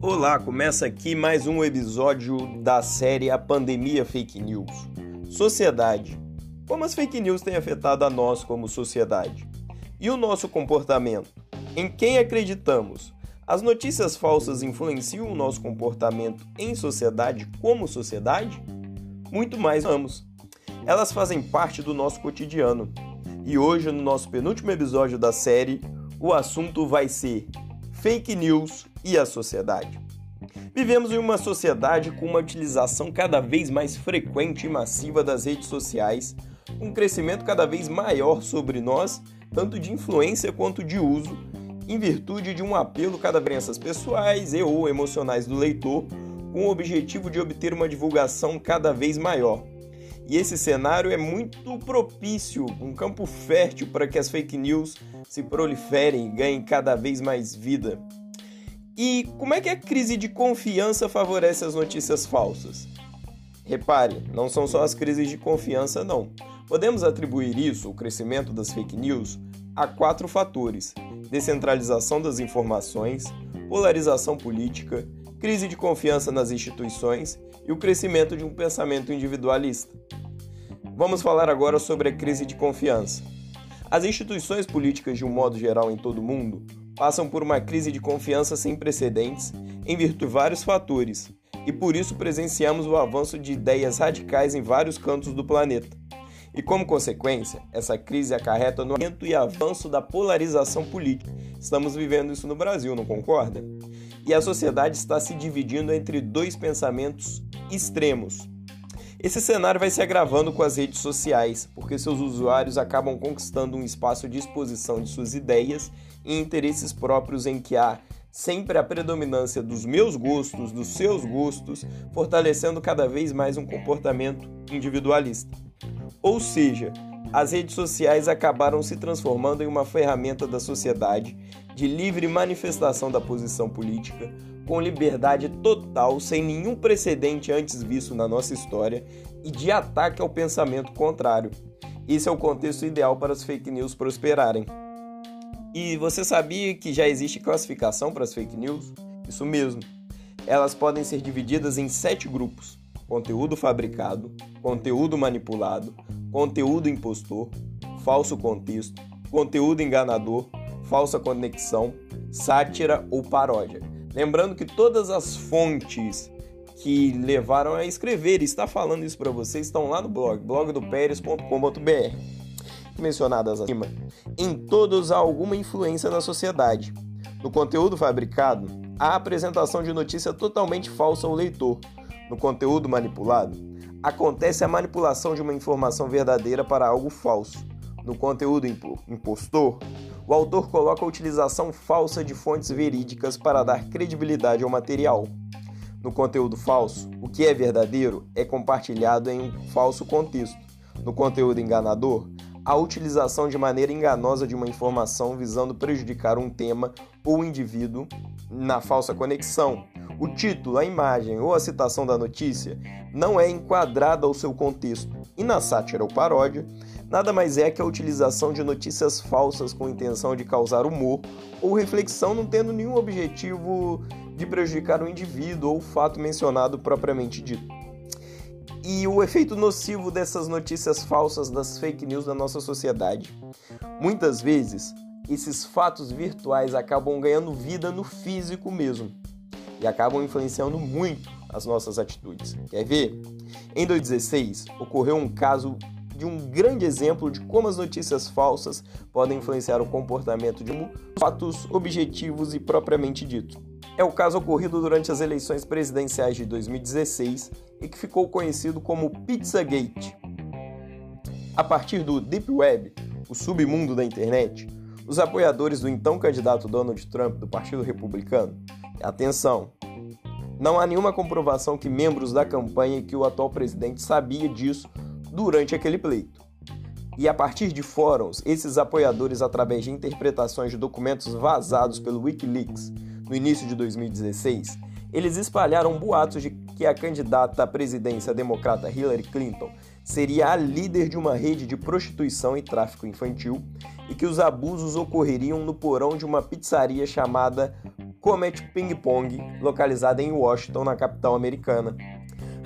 Olá, começa aqui mais um episódio da série A Pandemia Fake News. Sociedade. Como as fake news têm afetado a nós como sociedade? E o nosso comportamento? Em quem acreditamos? As notícias falsas influenciam o nosso comportamento em sociedade como sociedade? Muito mais vamos. Elas fazem parte do nosso cotidiano. E hoje, no nosso penúltimo episódio da série, o assunto vai ser fake news e a sociedade. Vivemos em uma sociedade com uma utilização cada vez mais frequente e massiva das redes sociais, um crescimento cada vez maior sobre nós, tanto de influência quanto de uso, em virtude de um apelo cada vez pessoais e ou emocionais do leitor, com o objetivo de obter uma divulgação cada vez maior. E esse cenário é muito propício, um campo fértil para que as fake news se proliferem e ganhem cada vez mais vida. E como é que a crise de confiança favorece as notícias falsas? Repare, não são só as crises de confiança, não. Podemos atribuir isso, o crescimento das fake news, a quatro fatores: descentralização das informações, polarização política, crise de confiança nas instituições e o crescimento de um pensamento individualista. Vamos falar agora sobre a crise de confiança. As instituições políticas, de um modo geral em todo o mundo, passam por uma crise de confiança sem precedentes em virtude de vários fatores, e por isso presenciamos o avanço de ideias radicais em vários cantos do planeta. E como consequência, essa crise acarreta no aumento e avanço da polarização política. Estamos vivendo isso no Brasil, não concorda? E a sociedade está se dividindo entre dois pensamentos extremos. Esse cenário vai se agravando com as redes sociais, porque seus usuários acabam conquistando um espaço de exposição de suas ideias e interesses próprios em que há sempre a predominância dos meus gostos, dos seus gostos, fortalecendo cada vez mais um comportamento individualista. Ou seja, as redes sociais acabaram se transformando em uma ferramenta da sociedade de livre manifestação da posição política, com liberdade total, sem nenhum precedente antes visto na nossa história, e de ataque ao pensamento contrário. Esse é o contexto ideal para as fake news prosperarem. E você sabia que já existe classificação para as fake news? Isso mesmo. Elas podem ser divididas em sete grupos: conteúdo fabricado, conteúdo manipulado, conteúdo impostor, falso contexto, conteúdo enganador, falsa conexão, sátira ou paródia. Lembrando que todas as fontes que levaram a escrever e está falando isso para vocês estão lá no blog, blogdoperes.com.br. Mencionadas acima, em todos há alguma influência na sociedade. No conteúdo fabricado, há apresentação de notícia totalmente falsa ao leitor. No conteúdo manipulado, acontece a manipulação de uma informação verdadeira para algo falso. No conteúdo impostor, o autor coloca a utilização falsa de fontes verídicas para dar credibilidade ao material. No conteúdo falso, o que é verdadeiro é compartilhado em um falso contexto. No conteúdo enganador, a utilização de maneira enganosa de uma informação visando prejudicar um tema ou indivíduo na falsa conexão. O título, a imagem ou a citação da notícia não é enquadrada ao seu contexto. E na sátira ou paródia, nada mais é que a utilização de notícias falsas com intenção de causar humor ou reflexão, não tendo nenhum objetivo de prejudicar o indivíduo ou o fato mencionado propriamente dito. E o efeito nocivo dessas notícias falsas, das fake news na nossa sociedade. Muitas vezes, esses fatos virtuais acabam ganhando vida no físico mesmo e acabam influenciando muito as nossas atitudes. Quer ver? Em 2016, ocorreu um caso de um grande exemplo de como as notícias falsas podem influenciar o comportamento de fatos objetivos e propriamente dito. É o caso ocorrido durante as eleições presidenciais de 2016 e que ficou conhecido como Pizzagate. A partir do Deep Web, o submundo da internet, os apoiadores do então candidato Donald Trump do Partido Republicano, atenção, não há nenhuma comprovação que membros da campanha e que o atual presidente sabia disso durante aquele pleito. E a partir de fóruns, esses apoiadores, através de interpretações de documentos vazados pelo Wikileaks no início de 2016, eles espalharam boatos de que a candidata à presidência democrata Hillary Clinton seria a líder de uma rede de prostituição e tráfico infantil e que os abusos ocorreriam no porão de uma pizzaria chamada Comet Ping Pong, localizada em Washington, na capital americana.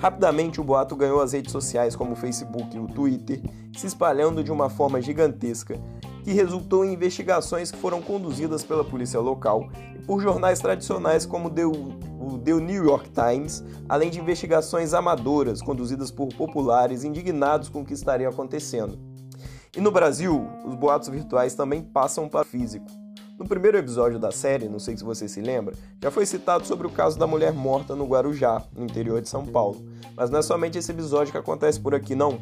Rapidamente, o boato ganhou as redes sociais como o Facebook e o Twitter, se espalhando de uma forma gigantesca, que resultou em investigações que foram conduzidas pela polícia local e por jornais tradicionais como o The New York Times, além de investigações amadoras conduzidas por populares indignados com o que estaria acontecendo. E no Brasil, os boatos virtuais também passam para o físico. No primeiro episódio da série, não sei se você se lembra, já foi citado sobre o caso da mulher morta no Guarujá, no interior de São Paulo. Mas não é somente esse episódio que acontece por aqui, não.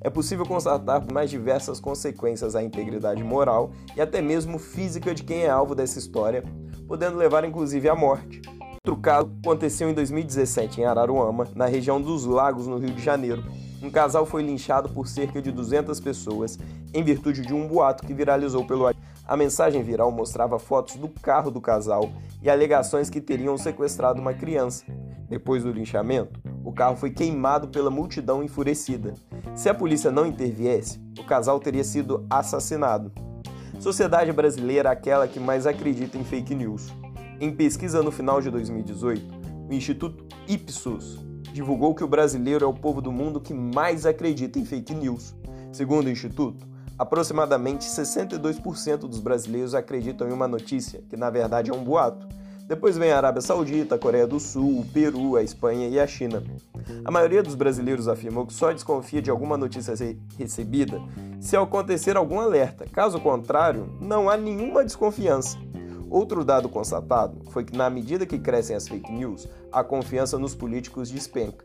É possível constatar mais diversas consequências à integridade moral e até mesmo física de quem é alvo dessa história, podendo levar inclusive à morte. Outro caso aconteceu em 2017 em Araruama, na região dos Lagos, no Rio de Janeiro. Um casal foi linchado por cerca de 200 pessoas em virtude de um boato que viralizou pelo a mensagem viral mostrava fotos do carro do casal e alegações que teriam sequestrado uma criança. Depois do linchamento, o carro foi queimado pela multidão enfurecida. Se a polícia não interviesse, o casal teria sido assassinado. Sociedade brasileira é aquela que mais acredita em fake news. Em pesquisa no final de 2018, o Instituto Ipsos divulgou que o brasileiro é o povo do mundo que mais acredita em fake news. Segundo o Instituto, Aproximadamente 62% dos brasileiros acreditam em uma notícia, que na verdade é um boato. Depois vem a Arábia Saudita, a Coreia do Sul, o Peru, a Espanha e a China. A maioria dos brasileiros afirmou que só desconfia de alguma notícia recebida se acontecer algum alerta. Caso contrário, não há nenhuma desconfiança. Outro dado constatado foi que, na medida que crescem as fake news, a confiança nos políticos despenca.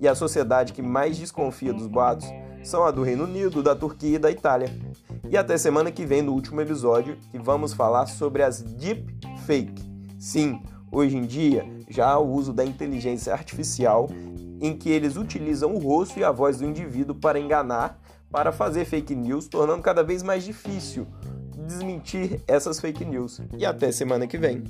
E a sociedade que mais desconfia dos boatos são a do Reino Unido, da Turquia e da Itália. E até semana que vem, no último episódio, que vamos falar sobre as deepfake. Sim, hoje em dia já há o uso da inteligência artificial em que eles utilizam o rosto e a voz do indivíduo para enganar, para fazer fake news, tornando cada vez mais difícil desmentir essas fake news. E até semana que vem.